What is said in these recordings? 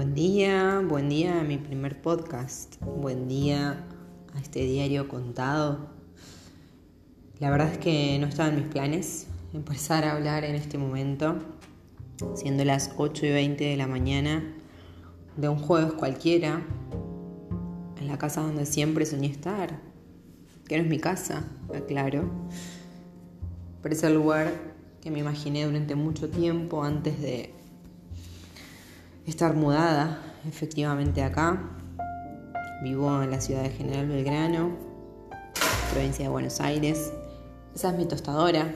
Buen día, buen día a mi primer podcast, buen día a este diario contado. La verdad es que no estaba en mis planes empezar a hablar en este momento, siendo las 8 y 20 de la mañana de un jueves cualquiera, en la casa donde siempre soñé estar, que no es mi casa, aclaro, pero es el lugar que me imaginé durante mucho tiempo antes de estar mudada efectivamente acá. Vivo en la ciudad de General Belgrano, provincia de Buenos Aires. Esa es mi tostadora,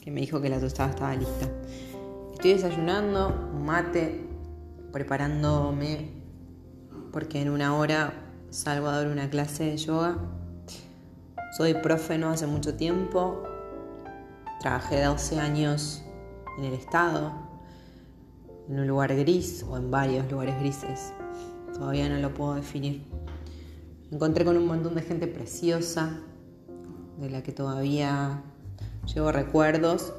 que me dijo que la tostada estaba lista. Estoy desayunando, un mate, preparándome porque en una hora salgo a dar una clase de yoga. Soy profe no hace mucho tiempo. Trabajé 12 años en el Estado, en un lugar gris o en varios lugares grises. Todavía no lo puedo definir. Me encontré con un montón de gente preciosa, de la que todavía llevo recuerdos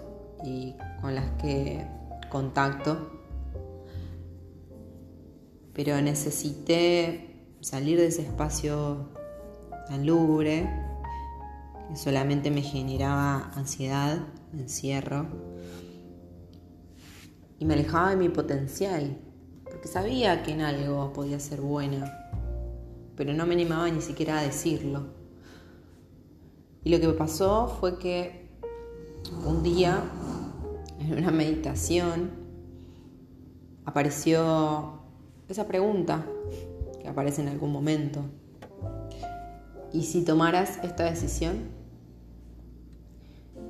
y con las que contacto. Pero necesité salir de ese espacio tan lúgubre que solamente me generaba ansiedad, encierro y me alejaba de mi potencial, porque sabía que en algo podía ser buena, pero no me animaba ni siquiera a decirlo. Y lo que me pasó fue que un día, en una meditación, apareció esa pregunta que aparece en algún momento. ¿Y si tomaras esta decisión?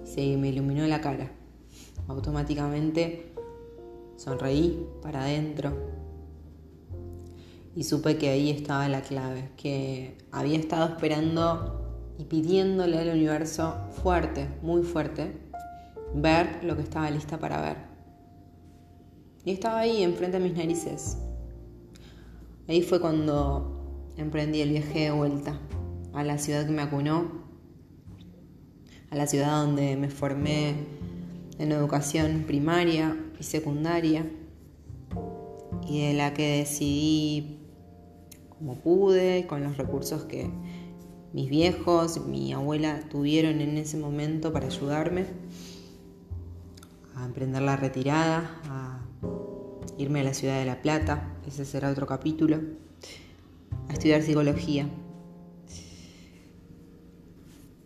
Se me iluminó la cara. Automáticamente Sonreí para adentro y supe que ahí estaba la clave, que había estado esperando y pidiéndole al universo fuerte, muy fuerte, ver lo que estaba lista para ver. Y estaba ahí, enfrente de mis narices. Ahí fue cuando emprendí el viaje de vuelta a la ciudad que me acunó, a la ciudad donde me formé en educación primaria y secundaria y de la que decidí como pude, con los recursos que mis viejos, mi abuela tuvieron en ese momento para ayudarme a emprender la retirada, a irme a la ciudad de La Plata, ese será otro capítulo, a estudiar psicología.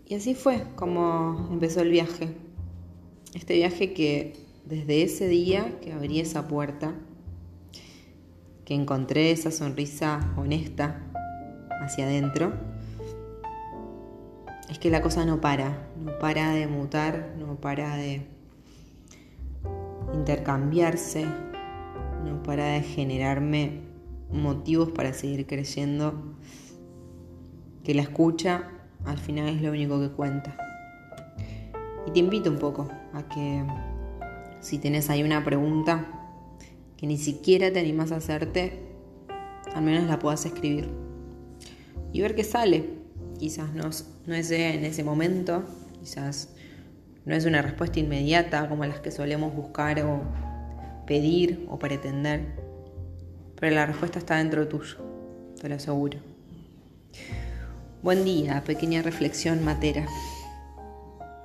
Y así fue como empezó el viaje. Este viaje que desde ese día que abrí esa puerta, que encontré esa sonrisa honesta hacia adentro, es que la cosa no para, no para de mutar, no para de intercambiarse, no para de generarme motivos para seguir creyendo que la escucha al final es lo único que cuenta. Y te invito un poco a que si tienes ahí una pregunta que ni siquiera te animas a hacerte, al menos la puedas escribir y ver qué sale. Quizás no, no es en ese momento, quizás no es una respuesta inmediata como las que solemos buscar o pedir o pretender, pero la respuesta está dentro tuyo, te lo aseguro. Buen día, pequeña reflexión matera.